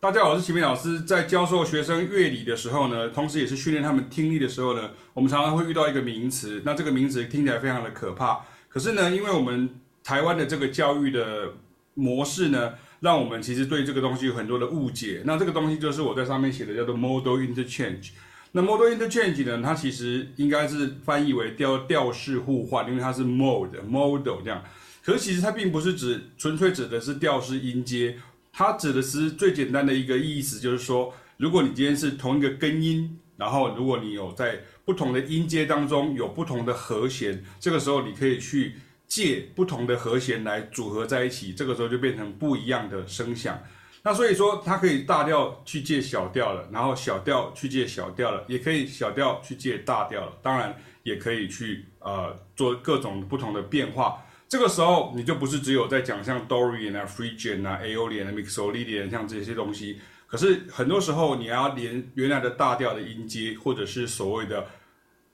大家好，我是齐明老师。在教授学生乐理的时候呢，同时也是训练他们听力的时候呢，我们常常会遇到一个名词。那这个名词听起来非常的可怕。可是呢，因为我们台湾的这个教育的模式呢，让我们其实对这个东西有很多的误解。那这个东西就是我在上面写的，叫做 modal interchange。那 modal interchange 呢，它其实应该是翻译为调调式互换，因为它是 mode modal 这样。可是其实它并不是指纯粹指的是调式音阶。它指的是最简单的一个意思，就是说，如果你今天是同一个根音，然后如果你有在不同的音阶当中有不同的和弦，这个时候你可以去借不同的和弦来组合在一起，这个时候就变成不一样的声响。那所以说，它可以大调去借小调了，然后小调去借小调了，也可以小调去借大调了，当然也可以去呃做各种不同的变化。这个时候你就不是只有在讲像 Dorian 啊、Phrygian 啊、Aolian 啊、Mixolydian 像这些东西，可是很多时候你要连原来的大调的音阶，或者是所谓的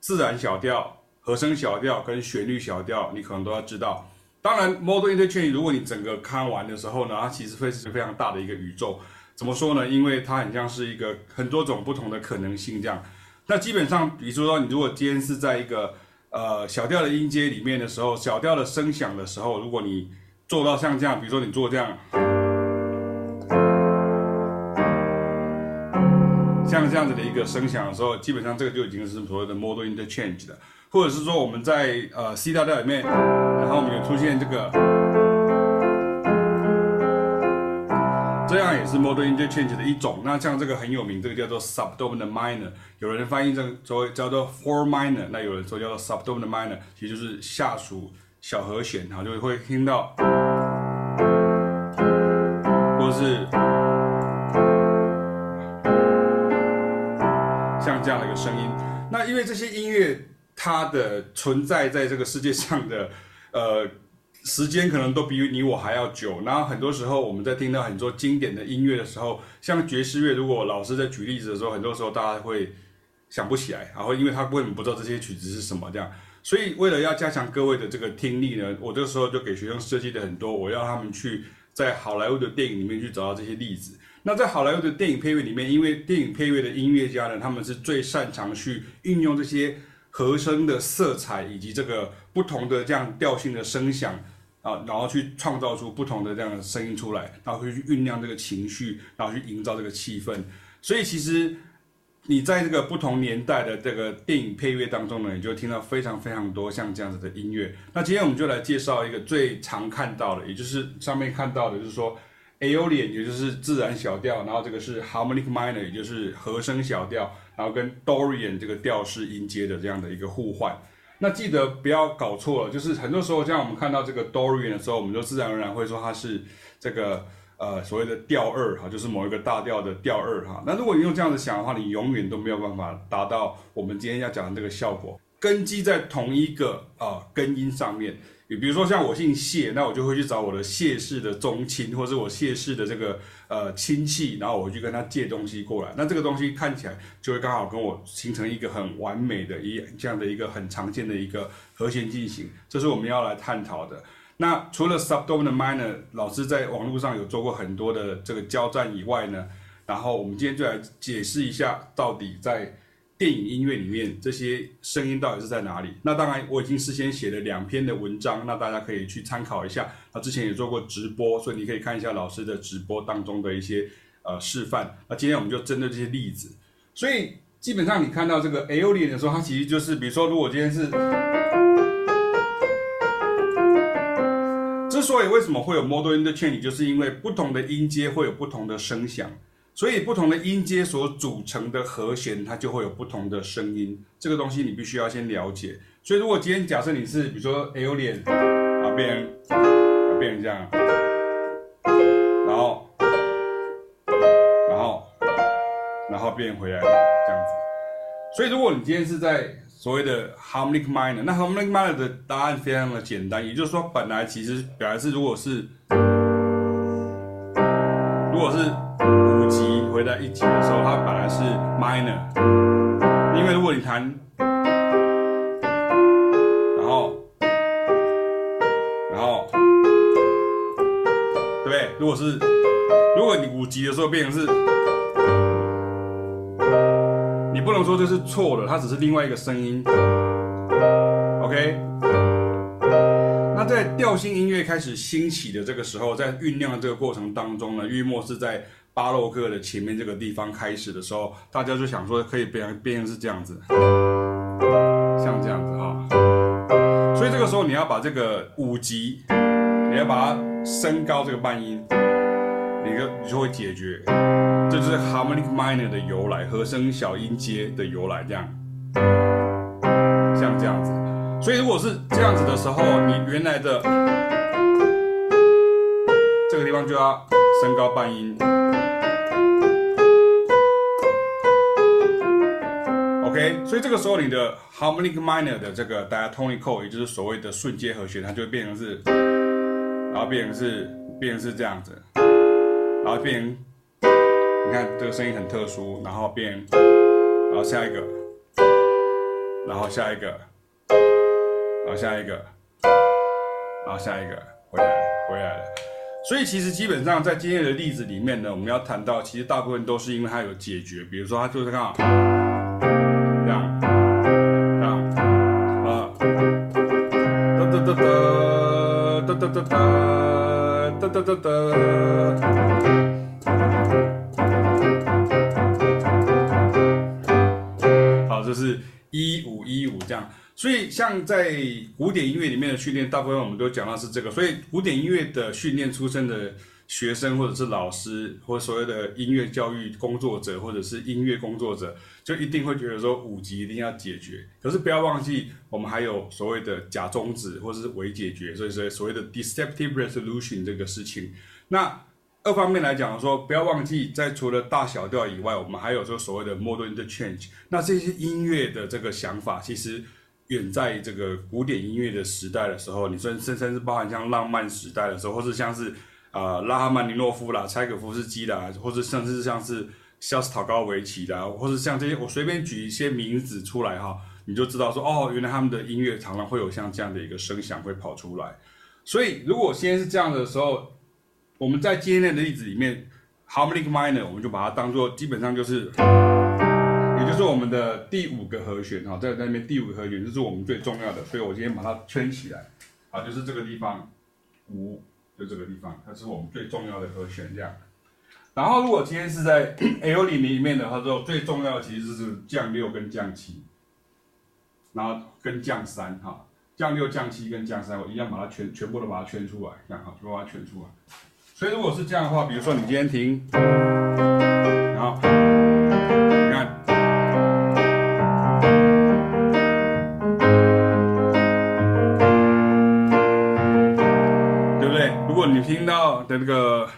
自然小调、和声小调跟旋律小调，你可能都要知道。当然，Modal Interchange 如果你整个看完的时候呢，它其实会是非常大的一个宇宙。怎么说呢？因为它很像是一个很多种不同的可能性这样。那基本上，比如说你如果今天是在一个呃，小调的音阶里面的时候，小调的声响的时候，如果你做到像这样，比如说你做这样，像这样子的一个声响的时候，基本上这个就已经是所谓的 model interchange 了，或者是说我们在呃 C 大调里面，然后我们有出现这个。这样也是 modal interchange 的一种。那像这个很有名，这个叫做 subdominant minor，有人翻译成所谓叫做 four minor，那有人说叫做 subdominant minor，其实就是下属小和弦，然后就会听到，或者是像这样的一个声音。那因为这些音乐它的存在在这个世界上的，呃。时间可能都比你我还要久，然后很多时候我们在听到很多经典的音乐的时候，像爵士乐，如果老师在举例子的时候，很多时候大家会想不起来，然后因为他根本不知道这些曲子是什么这样，所以为了要加强各位的这个听力呢，我这时候就给学生设计的很多，我要他们去在好莱坞的电影里面去找到这些例子。那在好莱坞的电影配乐里面，因为电影配乐的音乐家呢，他们是最擅长去运用这些和声的色彩以及这个不同的这样调性的声响。啊，然后去创造出不同的这样的声音出来，然后去酝酿这个情绪，然后去营造这个气氛。所以其实你在这个不同年代的这个电影配乐当中呢，你就听到非常非常多像这样子的音乐。那今天我们就来介绍一个最常看到的，也就是上面看到的，就是说 Aeolian，也就是自然小调，然后这个是 Harmonic Minor，也就是和声小调，然后跟 Dorian 这个调式音阶的这样的一个互换。那记得不要搞错了，就是很多时候，像我们看到这个 Dorian 的时候，我们就自然而然会说它是这个呃所谓的调二哈，就是某一个大调的调二哈。那如果你用这样子想的话，你永远都没有办法达到我们今天要讲的这个效果。根基在同一个啊、根音上面。你比如说像我姓谢，那我就会去找我的谢氏的宗亲，或者我谢氏的这个呃亲戚，然后我去跟他借东西过来。那这个东西看起来就会刚好跟我形成一个很完美的一这样的一个很常见的一个和弦进行，这是我们要来探讨的。那除了 subdominant minor，老师在网络上有做过很多的这个交战以外呢，然后我们今天就来解释一下到底在。电影音乐里面这些声音到底是在哪里？那当然，我已经事先写了两篇的文章，那大家可以去参考一下。那之前也做过直播，所以你可以看一下老师的直播当中的一些呃示范。那今天我们就针对这些例子。所以基本上你看到这个 A O L E 的时候，它其实就是，比如说，如果今天是，之所以为什么会有 modal interchange，就是因为不同的音阶会有不同的声响。所以不同的音阶所组成的和弦，它就会有不同的声音。这个东西你必须要先了解。所以如果今天假设你是比如说 Aeolian 啊，变啊变成这样，然后然后然后变回来这样子。所以如果你今天是在所谓的 Harmonic Minor，那 Harmonic Minor 的答案非常的简单，也就是说本来其实本来是如果是如果是。回到一级的时候，它本来是 minor，因为如果你弹，然后，然后，对不对？如果是如果你五级的时候变成是，你不能说这是错的，它只是另外一个声音。OK，那在调性音乐开始兴起的这个时候，在酝酿的这个过程当中呢，约莫是在巴洛克的前面这个地方开始的时候，大家就想说可以变变成是这样子，像这样子啊。所以这个时候你要把这个五级，你要把它升高这个半音。你就你就会解决，这就是 harmonic minor 的由来，和声小音阶的由来，这样，像这样子。所以如果是这样子的时候，你原来的这个地方就要升高半音。OK，所以这个时候你的 harmonic minor 的这个 diatonic chord，也就是所谓的瞬间和弦，它就会变成是，然后变成是变成是这样子。然后变，你看这个声音很特殊，然后变，然后下一个，然后下一个，然后下一个，然后下一个，回来回来了。所以其实基本上在今天的例子里面呢，我们要谈到，其实大部分都是因为它有解决，比如说它就是刚好，哒，哒哒哒哒，哒哒哒哒。就是一五一五这样，所以像在古典音乐里面的训练，大部分我们都讲到是这个。所以古典音乐的训练出身的学生，或者是老师，或所谓的音乐教育工作者，或者是音乐工作者，就一定会觉得说五级一定要解决。可是不要忘记，我们还有所谓的假中指，或者是伪解决，所以说所谓的 deceptive resolution 这个事情。那二方面来讲说，不要忘记，在除了大小调以外，我们还有说所谓的 modal interchange。那这些音乐的这个想法，其实远在这个古典音乐的时代的时候，你说甚甚至包含像浪漫时代的时候，或是像是啊、呃、拉赫曼尼诺夫啦、柴可夫斯基啦，或者甚至像是肖斯塔高维奇啦，或者像这些，我随便举一些名字出来哈，你就知道说哦，原来他们的音乐常常会有像这样的一个声响会跑出来。所以如果现在是这样的时候，我们在今天的例子里面，harmonic minor，我们就把它当做基本上就是，也就是我们的第五个和弦哈，在那边第五个和弦，就是我们最重要的，所以我今天把它圈起来，啊，就是这个地方，五，就这个地方，它是我们最重要的和弦量。然后如果今天是在 L 里里面的话，之后最重要的其实是降六跟降七，然后跟降三哈，降六、降七跟降三，我一样把它全全部都把它圈出来，这样哈，全部把它圈出来。所以如果是这样的话，比如说你今天停，然后你听到的那个，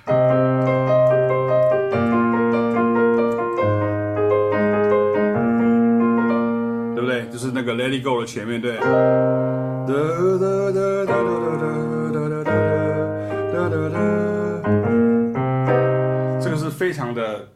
对不对？就是那个 Let It Go 的前面，对。这个是非常的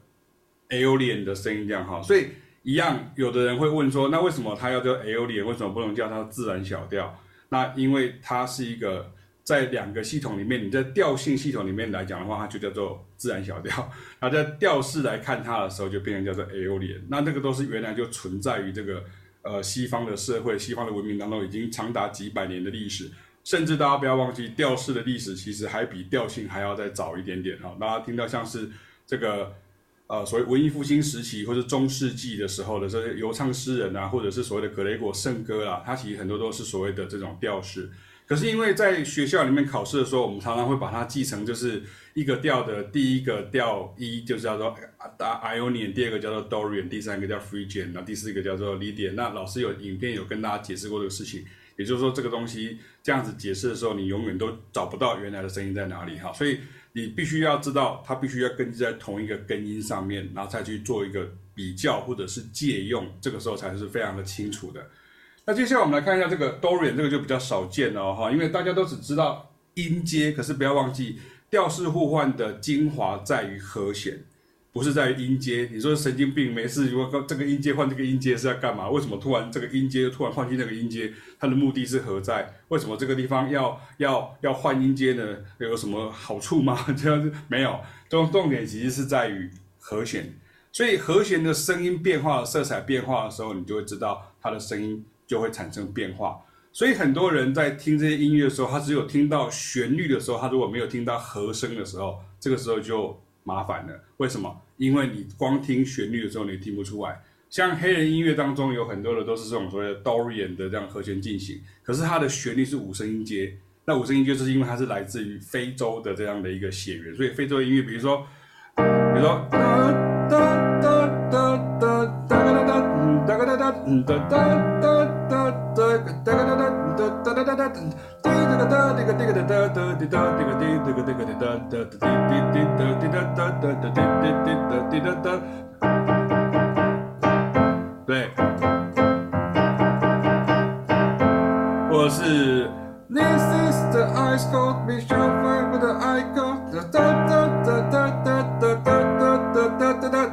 Lian 的声音这样哈，所以一样，有的人会问说，那为什么它要叫 Lian？为什么不能叫它自然小调？那因为它是一个在两个系统里面，你在调性系统里面来讲的话，它就叫做自然小调；那在调式来看它的时候，就变成叫做 Aolian。那这个都是原来就存在于这个呃西方的社会、西方的文明当中，已经长达几百年的历史。甚至大家不要忘记，调式的历史其实还比调性还要再早一点点哈。大家听到像是。这个呃，所谓文艺复兴时期或者中世纪的时候的这些游唱诗人啊，或者是所谓的格雷果圣歌啊，它其实很多都是所谓的这种调式。可是因为在学校里面考试的时候，我们常常会把它记成就是一个调的第一个调一，就是叫做 Ionian，第二个叫做 Dorian，第三个叫 Phrygian，那第四个叫做 Lydian。那老师有影片有跟大家解释过这个事情，也就是说这个东西这样子解释的时候，你永远都找不到原来的声音在哪里哈，所以。你必须要知道，它必须要根据在同一个根音上面，然后再去做一个比较或者是借用，这个时候才是非常的清楚的。那接下来我们来看一下这个 Dorian，这个就比较少见了哈，因为大家都只知道音阶，可是不要忘记调式互换的精华在于和弦。不是在于音阶。你说神经病没事，如果这个音阶换这个音阶是要干嘛？为什么突然这个音阶又突然换去那个音阶？它的目的是何在？为什么这个地方要要要换音阶呢？有什么好处吗？这样子没有。重重点其实是在于和弦。所以和弦的声音变化、色彩变化的时候，你就会知道它的声音就会产生变化。所以很多人在听这些音乐的时候，他只有听到旋律的时候，他如果没有听到和声的时候，这个时候就麻烦了。为什么？因为你光听旋律的时候，你听不出来。像黑人音乐当中有很多的都是这种所谓的 Dorian 的这样和弦进行，可是它的旋律是五声音阶。那五声音阶就是因为它是来自于非洲的这样的一个血缘，所以非洲音乐，比如说，比如说哒哒哒哒哒哒哒哒哒哒哒哒哒哒。对，或者是。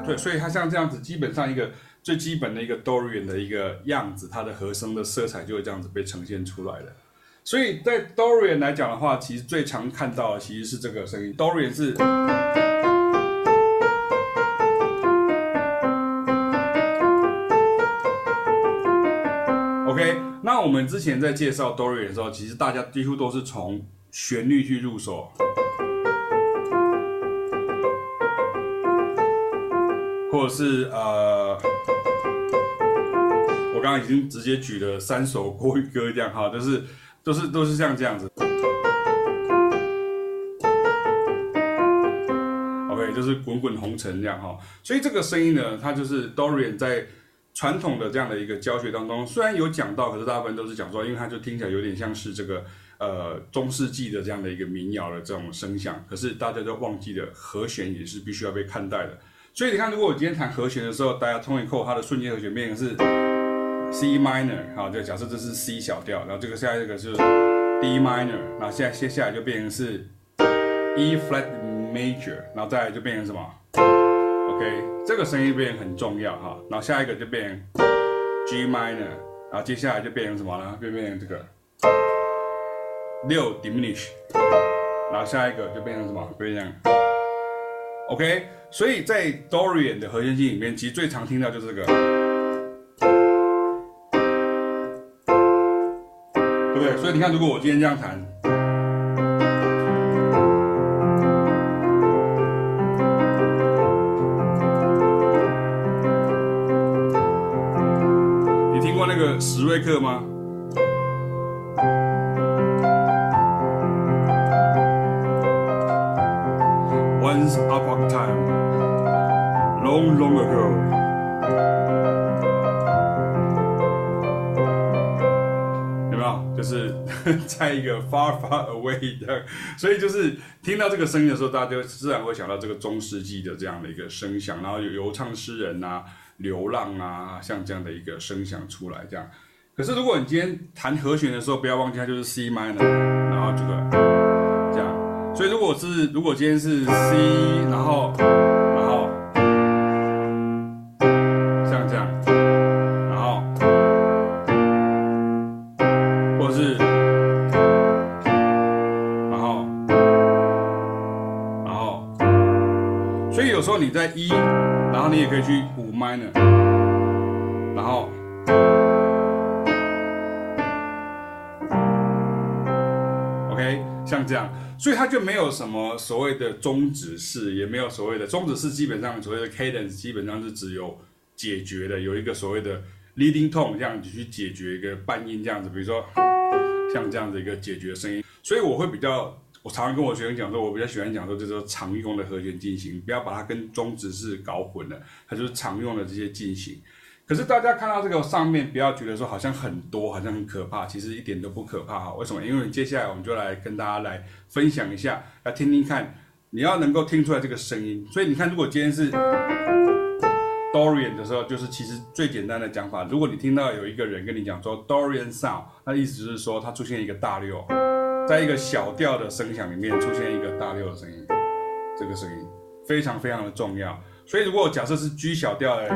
对，所以它像这样子，基本上一个最基本的一个 Dorian 的一个样子，它的和声的色彩就会这样子被呈现出来了。所以在 Dorian 来讲的话，其实最常看到的其实是这个声音。Dorian 是，OK。那我们之前在介绍 Dorian 的时候，其实大家几乎都是从旋律去入手。或者是呃，我刚刚已经直接举了三首国语歌这样哈，就是都是都是像这样子，OK，就是滚滚红尘这样哈。所以这个声音呢，它就是 Dorian 在传统的这样的一个教学当中，虽然有讲到，可是大部分都是讲说，因为它就听起来有点像是这个呃中世纪的这样的一个民谣的这种声响，可是大家都忘记了和弦也是必须要被看待的。所以你看，如果我今天弹和弦的时候，大家通一扣，它的瞬间和弦变成是 C minor，好，就假设这是 C 小调，然后这个下一个是 D minor，然后现在接下来就变成是 E flat major，然后再来就变成什么？OK，这个声音变很重要哈，然后下一个就变成 G minor，然后接下来就变成什么呢？变变成这个六 diminish，然后下一个就变成什么？变成，OK。所以在 Dorian 的和弦进里面，其实最常听到就是这个，对不对？所以你看如果我今天这样弹你听过那个史瑞克吗？Once upon a time long long ago 就是 在一个 far far away 的，所以就是听到这个声音的时候，大家就自然会想到这个中世纪的这样的一个声响，然后有游唱诗人啊、流浪啊，像这样的一个声响出来。这样，可是如果你今天弹和弦的时候，不要忘记它就是 C minor，然后这个这样。所以如果是如果今天是 C，然后。在一，然后你也可以去五 minor，然后，OK，像这样，所以它就没有什么所谓的终止式，也没有所谓的终止式，基本上所谓的 cadence 基本上是只有解决的，有一个所谓的 leading tone 这样子去解决一个半音这样子，比如说像这样子一个解决声音，所以我会比较。我常常跟我学生讲说，我比较喜欢讲说，就是常用的和弦进行，不要把它跟终止式搞混了，它就是常用的这些进行。可是大家看到这个上面，不要觉得说好像很多，好像很可怕，其实一点都不可怕哈。为什么？因为接下来我们就来跟大家来分享一下，来听听看，你要能够听出来这个声音。所以你看，如果今天是 Dorian 的时候，就是其实最简单的讲法，如果你听到有一个人跟你讲说 Dorian sound，那意思就是说它出现一个大六。在一个小调的声响里面出现一个大六的声音，这个声音非常非常的重要。所以如果假设是 G 小调的，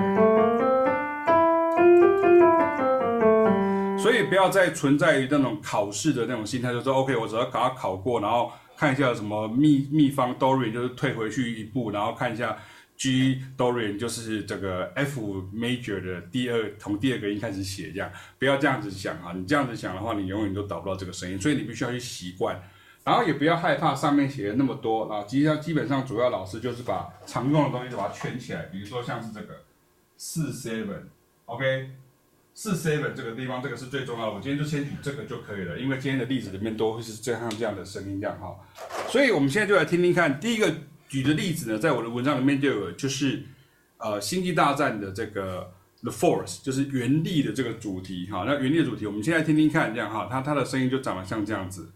所以不要再存在于那种考试的那种心态，就说 OK，我只要把它考过，然后看一下什么秘秘方 Dorian 就是退回去一步，然后看一下 G Dorian 就是这个 F major 的第二，从第二个音开始写，这样不要这样子想啊！你这样子想的话，你永远都导不到这个声音，所以你必须要去习惯。然后也不要害怕上面写的那么多啊，基本上基本上主要老师就是把常用的东西都把它圈起来，比如说像是这个四 seven，OK，四 seven 这个地方这个是最重要的，我今天就先举这个就可以了，因为今天的例子里面都会是这样这样的声音这样哈，所以我们现在就来听听看，第一个举的例子呢，在我的文章里面就有，就是呃星际大战的这个 The Force，就是原力的这个主题哈，那原力的主题，我们现在听听看这样哈，它它的声音就长得像这样子。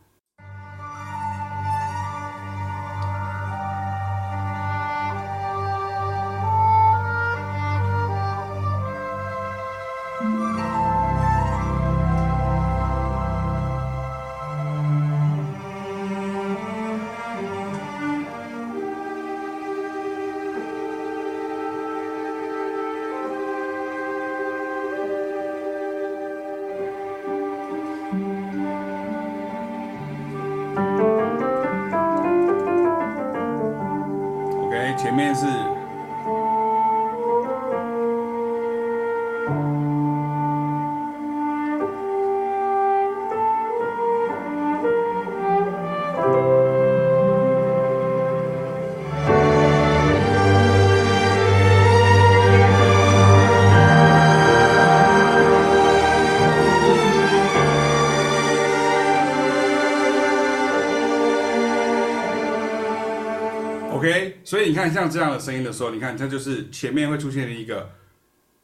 像这样的声音的时候，你看它就是前面会出现一个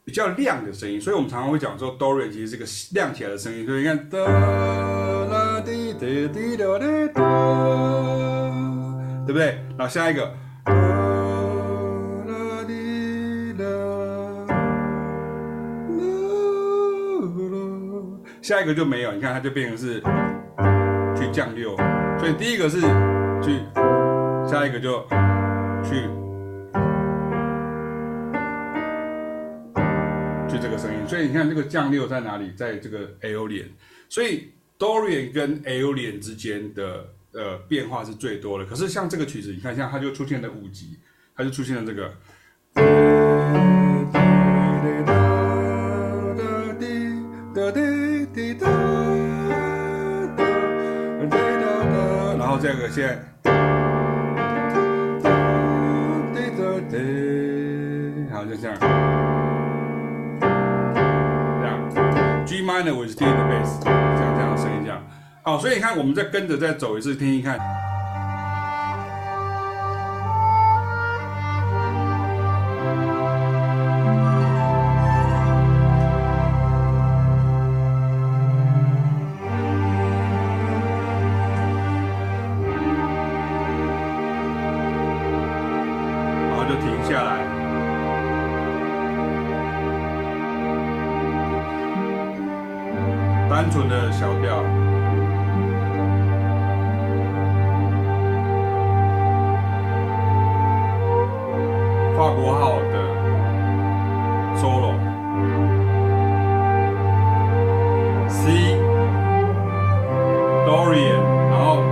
比较亮的声音，所以我们常常会讲说，Dorian 其实是个亮起来的声音，所以你看哒啦滴滴滴哒滴哒，对不对？然后下一个，下一个就没有，你看它就变成是去降六，所以第一个是去。下一个就去去这个声音，所以你看这个降六在哪里？在这个 L 线所以 Dorian 跟 L 线之间的呃变化是最多的。可是像这个曲子，你看像它就出现了五级，它就出现了这个，然后这个现在。Minor with D in the bass，这样这样的声音这样。好，所以你看，我们再跟着再走一次，听一看。C Dorian，然后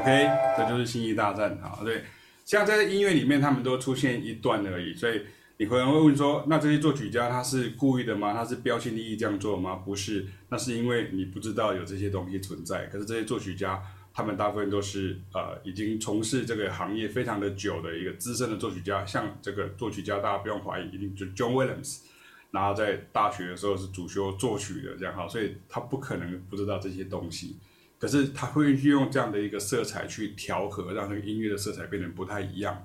OK，这就是星际大战啊，对，像在音乐里面，他们都出现一段而已，所以。你可能会问说，那这些作曲家他是故意的吗？他是标新立异这样做吗？不是，那是因为你不知道有这些东西存在。可是这些作曲家，他们大部分都是呃已经从事这个行业非常的久的一个资深的作曲家，像这个作曲家，大家不用怀疑，一定就 John Williams，然后在大学的时候是主修作曲的这样哈，所以他不可能不知道这些东西。可是他会用这样的一个色彩去调和，让这个音乐的色彩变得不太一样。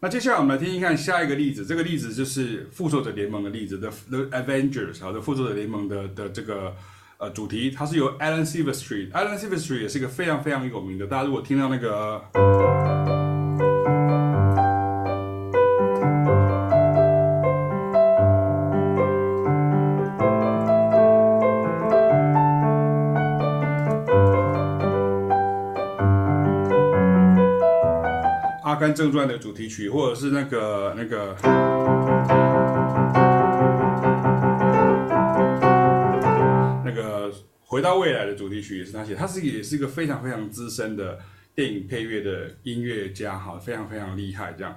那接下来我们来听一看下一个例子，这个例子就是《复仇者联盟》的例子，The The Avengers 好的《复仇者联盟》的的这个呃主题，它是由 Alan Silvestri，Alan Silvestri 也是一个非常非常有名的，大家如果听到那个。正传》的主题曲，或者是那个那个那个回到未来的主题曲也是他写，他是也是一个非常非常资深的电影配乐的音乐家，哈，非常非常厉害这样。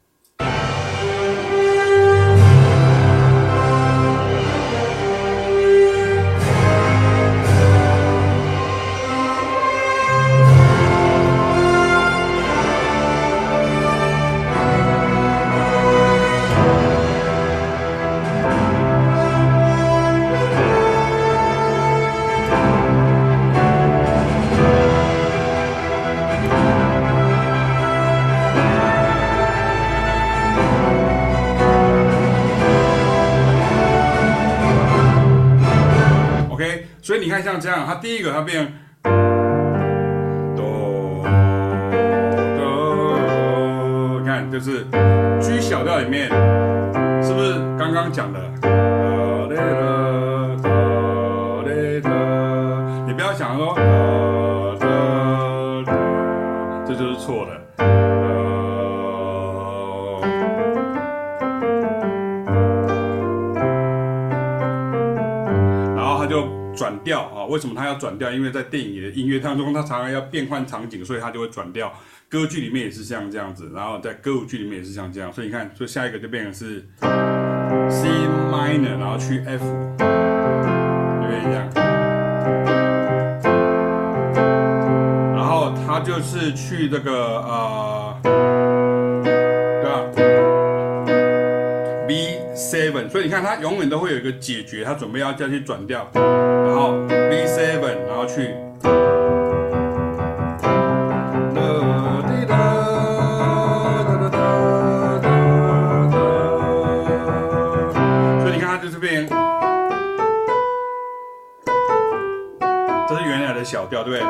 你看，像这样，它第一个它变哆哆，你看就是 G 小调里面，转调？因为在电影里的音乐当中，他常常要变换场景，所以他就会转调。歌剧里面也是像这样子，然后在歌舞剧里面也是像这样。所以你看，所以下一个就变成是 C minor，然后去 F，有点这样。然后他就是去这个呃，所以你看，他永远都会有一个解决，他准备要再去转调。然后 B7，然后去，所以你看它就这边，这是原来的小调，对不对？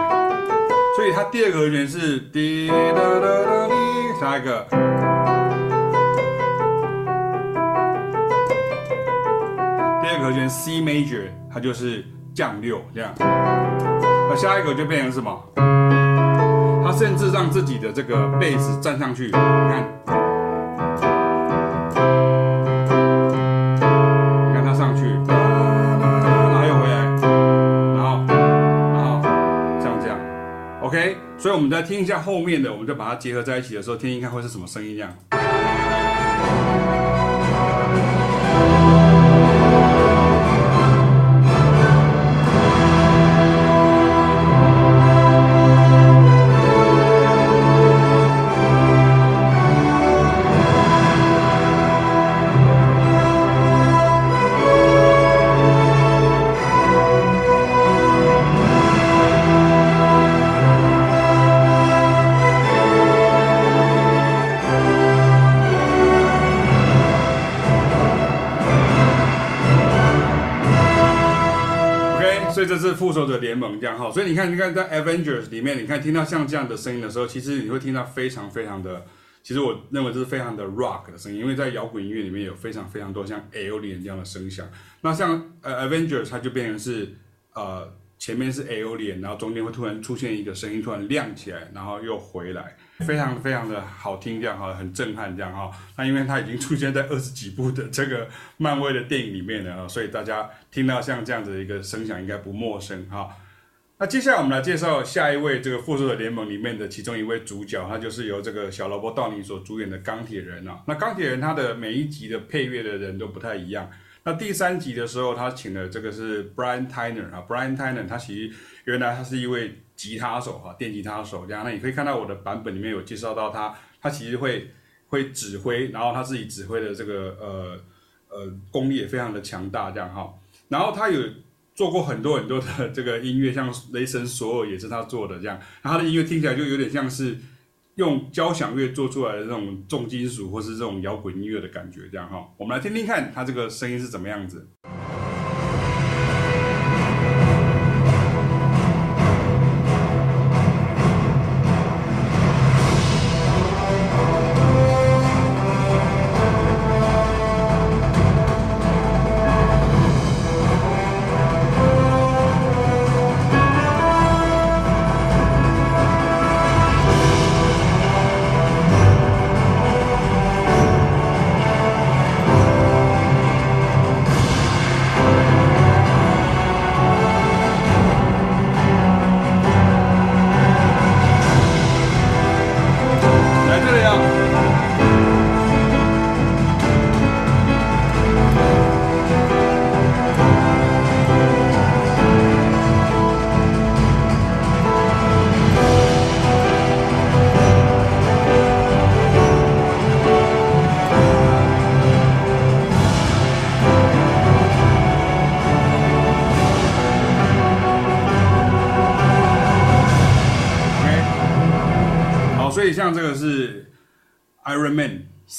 所以它第二个和弦是滴哒哒哒滴，下一个，C major，它就是。降六这样，那下一个就变成什么？他甚至让自己的这个贝斯站上去，你看，你看他上去，然后又回来，然后，然后像这样，OK。所以我们再听一下后面的，我们就把它结合在一起的时候，听听看会是什么声音这样。复仇者联盟这样哈，所以你看，你看在 Avengers 里面，你看听到像这样的声音的时候，其实你会听到非常非常的，其实我认为这是非常的 rock 的声音，因为在摇滚音乐里面有非常非常多像 Alien 这样的声响。那像呃 Avengers 它就变成是呃前面是 Alien，然后中间会突然出现一个声音突然亮起来，然后又回来。非常非常的好听，这样哈，很震撼，这样哈。那因为它已经出现在二十几部的这个漫威的电影里面了，所以大家听到像这样子的一个声响，应该不陌生哈。那接下来我们来介绍下一位这个复仇者联盟里面的其中一位主角，他就是由这个小罗伯道尼所主演的钢铁人啊。那钢铁人他的每一集的配乐的人都不太一样。那第三集的时候，他请的这个是 Brian Tyner 啊，Brian Tyner 他其实原来他是一位。吉他手哈，电吉他手。这样，那你可以看到我的版本里面有介绍到他，他其实会会指挥，然后他自己指挥的这个呃呃功力也非常的强大这样哈，然后他有做过很多很多的这个音乐，像雷神索尔也是他做的这样，他的音乐听起来就有点像是用交响乐做出来的这种重金属或是这种摇滚音乐的感觉这样哈，我们来听听看它这个声音是怎么样子。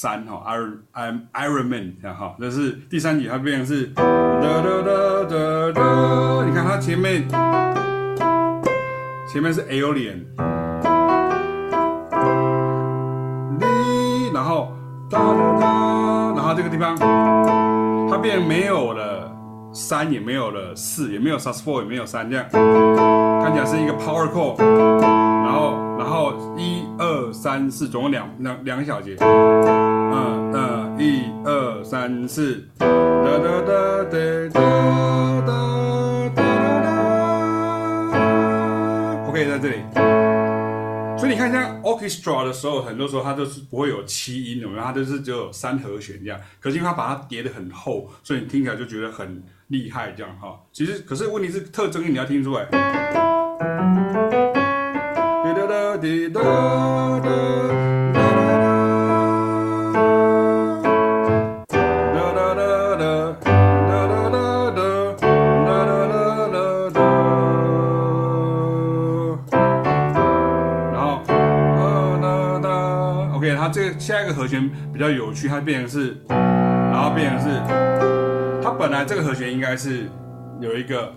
三哈，Iron I'm Iron Man 这样哈，这是第三集，它变成是哒哒哒哒哒，你看它前面前面是 Alien，然后哒哒哒，然后这个地方它变没有了三，也没有了四，也没有 sus4，也没有三，这样看起来是一个 power chord，然后然后一二三四，总共两两两个小节。嗯嗯，一二三四，哒哒哒哒哒哒哒哒。OK，在这里，所以你看，像 orchestra 的时候，很多时候它都是不会有七音的，它都是只有三和弦这样。可是因为它把它叠得很厚，所以你听起来就觉得很厉害这样哈。其实，可是问题是特征你要听出来。哒哒哒哒哒哒。下一个和弦比较有趣，它变成是，然后变成是，它本来这个和弦应该是有一个，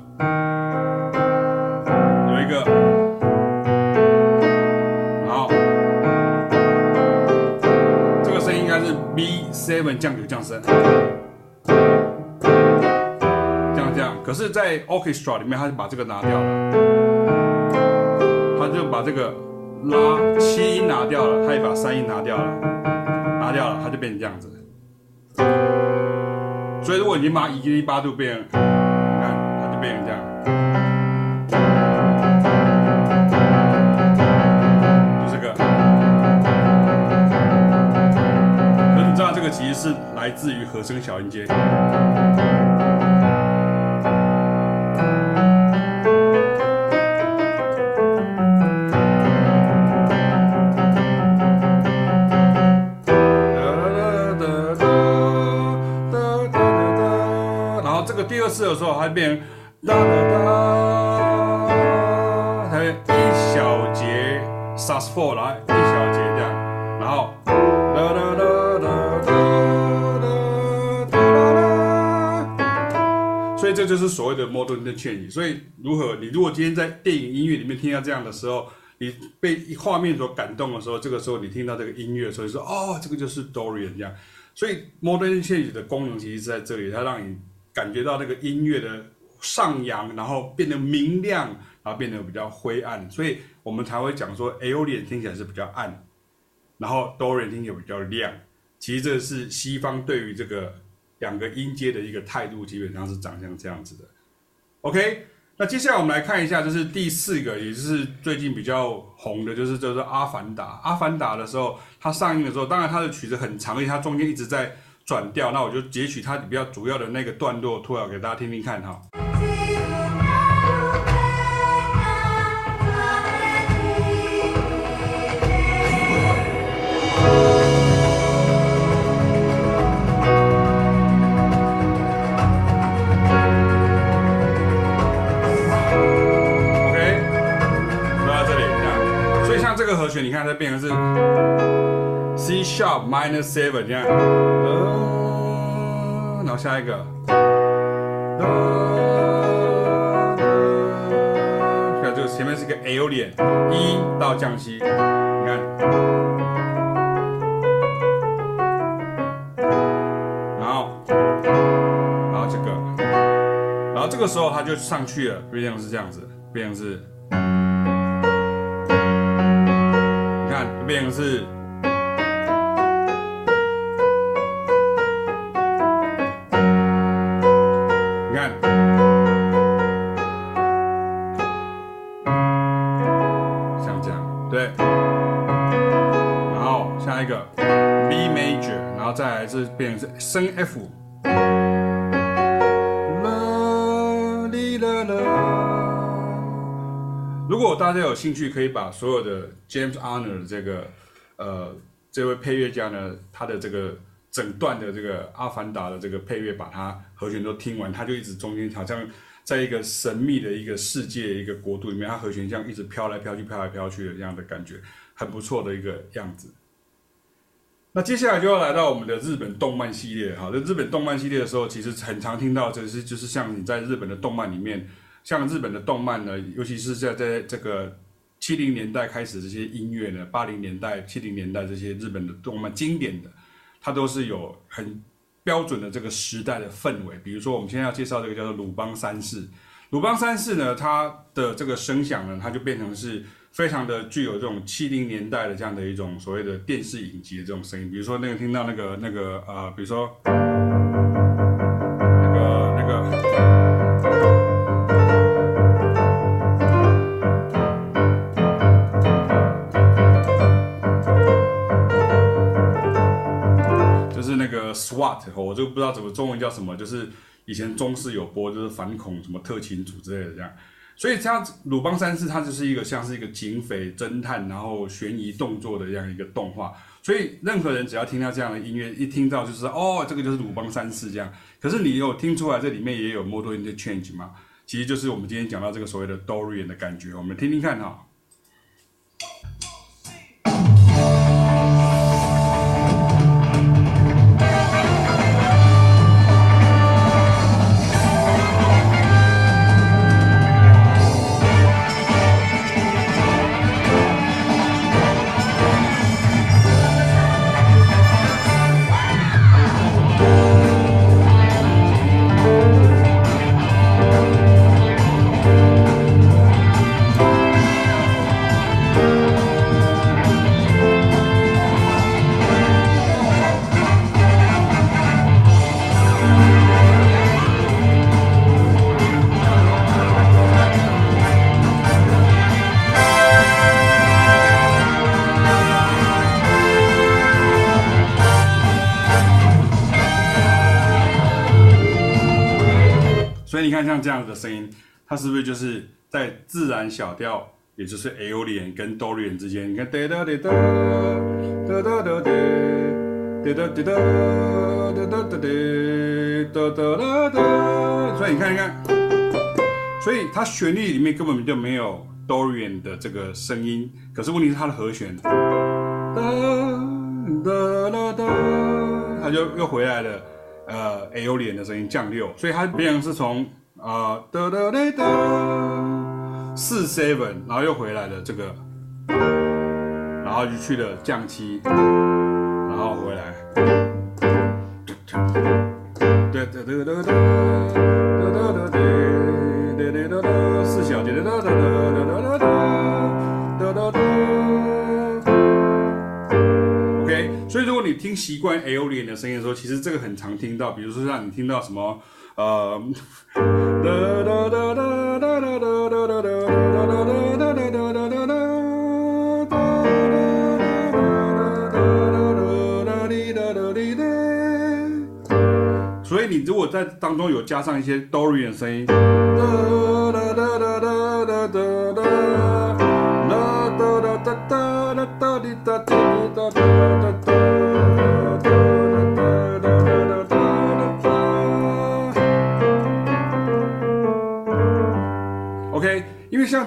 有一个，然后这个声音应该是 B seven 降九降升，这样这样。可是，在 orchestra 里面，它就把这个拿掉了，它就把这个拉七音拿掉了，它也把三音拿掉了。拿掉了，它就变成这样子。所以如果你把一一八度变，你看它就变成这样，就这个。可你知道这个其实是来自于和声小音阶。再变哒啦哒它一小节 sus four 来一小节这样然后哒啦哒啦哒啦哒啦啦所以这就是所谓的 modernity 所以如何你如果今天在电影音乐里面听到这样的时候你被画面所感动的时候这个时候你听到这个音乐所以说哦这个就是 dorian 这样所以 modernity 的功能其实是在这里它让你感觉到那个音乐的上扬，然后变得明亮，然后变得比较灰暗，所以我们才会讲说，L 点听起来是比较暗，然后 Dorian 听起来比较亮。其实这是西方对于这个两个音阶的一个态度，基本上是长像这样子的。OK，那接下来我们来看一下，就是第四个，也就是最近比较红的，就是叫做《阿凡达》。《阿凡达》的时候，它上映的时候，当然它的曲子很长，因为它中间一直在。转调，那我就截取它比较主要的那个段落，突然给大家听听看哈。OK，说到这里，这样，所以像这个和弦，你看它变成是。C sharp minus seven 这样，然后下一个，呃，看这个前面是个 Aeolian，一到降七，你看，然后，然后这个，然后这个时候它就上去了，变成是这样子，变成是，你看，变成是。变成是升 F，啦啦啦。如果大家有兴趣，可以把所有的 James Arnold 的这个呃这位配乐家呢，他的这个整段的这个阿凡达的这个配乐，把它和弦都听完，他就一直中间好像在一个神秘的一个世界一个国度里面，他和弦这样一直飘来飘去、飘来飘去的这样的感觉。很不错的一个样子。那接下来就要来到我们的日本动漫系列，哈，在日本动漫系列的时候，其实很常听到，就是就是像你在日本的动漫里面，像日本的动漫呢，尤其是在在这个七零年代开始这些音乐呢，八零年代、七零年代这些日本的动漫经典的，它都是有很标准的这个时代的氛围。比如说，我们现在要介绍这个叫做鲁邦三世，鲁邦三世呢，它的这个声响呢，它就变成是。非常的具有这种七零年代的这样的一种所谓的电视影集的这种声音，比如说那个听到那个那个呃，比如说那个那个，就是那个 SWAT，我就不知道怎么中文叫什么，就是以前中视有播，就是反恐什么特勤组之类的这样。所以，像鲁邦三世，它就是一个像是一个警匪侦探，然后悬疑动作的这样一个动画。所以，任何人只要听到这样的音乐，一听到就是哦，这个就是鲁邦三世这样。可是，你有听出来这里面也有 Model Interchange 吗？其实就是我们今天讲到这个所谓的 Dorian 的感觉。我们听听看哈。像这样子的声音，它是不是就是在自然小调，也就是 Aolian 跟 Dorian 之间？你看哒哒哒哒哒哒哒哒哒哒哒哒哒哒哒哒哒，所以你看一看，所以它旋律里面根本就没有 Dorian 的这个声音，可是问题是它的和弦，哒哒哒哒，它就又回来了，呃，Aolian 的声音降六，所以它变成是从。啊，哒哒哒哒，四 seven，然后又回来了这个，然后就去了降七，然后回来，哒哒哒哒哒哒哒哒哒哒哒哒，四小节的哒哒哒哒哒哒哒哒哒。OK，所以如果你听习惯 Aolin 的声音的时候，其实这个很常听到，比如说让你听到什么。所以你如果在当中有加上一些 dore 原声音。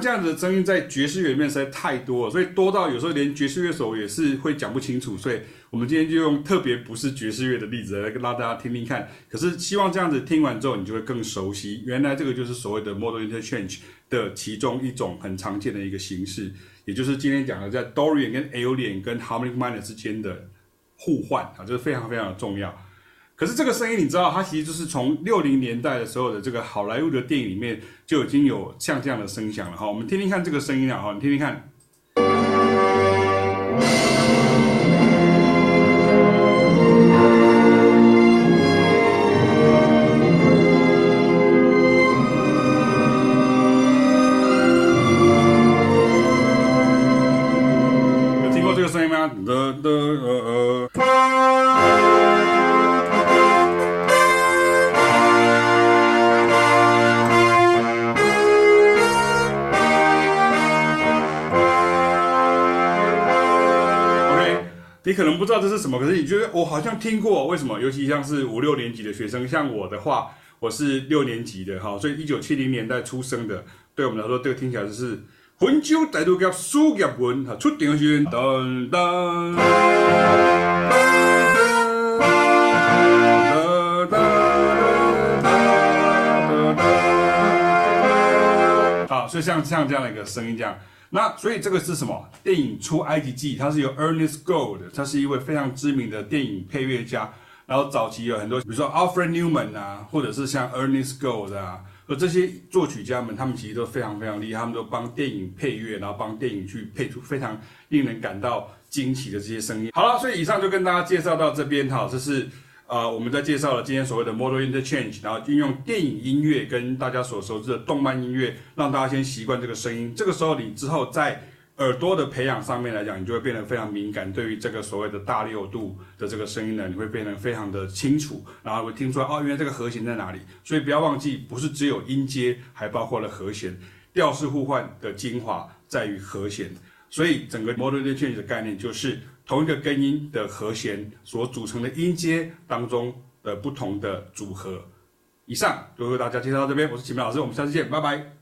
这样子的声音在爵士乐里面实在太多了，所以多到有时候连爵士乐手也是会讲不清楚。所以我们今天就用特别不是爵士乐的例子来跟大家听听看。可是希望这样子听完之后，你就会更熟悉，原来这个就是所谓的 modal interchange 的其中一种很常见的一个形式，也就是今天讲的在 Dorian 跟 Aeolian 跟 Harmonic Minor 之间的互换啊，这是非常非常的重要。可是这个声音你知道，它其实就是从六零年代的时候的这个好莱坞的电影里面就已经有像这样的声响了哈。我们听听看这个声音啊哈，你听听看。什么，可是你觉得我好像听过，为什么？尤其像是五六年级的学生，像我的话，我是六年级的哈，所以一九七零年代出生的，对我们来说，这个听起来就是分手态度甲事业运，哈，出场时噔噔。好，所以像像这样的一个声音这样，那所以这个是什么？电影《出埃及记》，它是由 Ernest Gold，他是一位非常知名的电影配乐家。然后早期有很多，比如说 Alfred Newman 啊，或者是像 Ernest Gold 啊。而这些作曲家们，他们其实都非常非常厉害，他们都帮电影配乐，然后帮电影去配出非常令人感到惊奇的这些声音。好了，所以以上就跟大家介绍到这边哈，这是呃我们在介绍了今天所谓的 Modal Interchange，然后运用电影音乐跟大家所熟知的动漫音乐，让大家先习惯这个声音。这个时候你之后在。耳朵的培养上面来讲，你就会变得非常敏感，对于这个所谓的大六度的这个声音呢，你会变得非常的清楚，然后会听出来哦，原来这个和弦在哪里。所以不要忘记，不是只有音阶，还包括了和弦。调式互换的精华在于和弦，所以整个 modal interchange 的概念就是同一个根音的和弦所组成的音阶当中的不同的组合。以上就为大家介绍到这边，我是奇美老师，我们下次见，拜拜。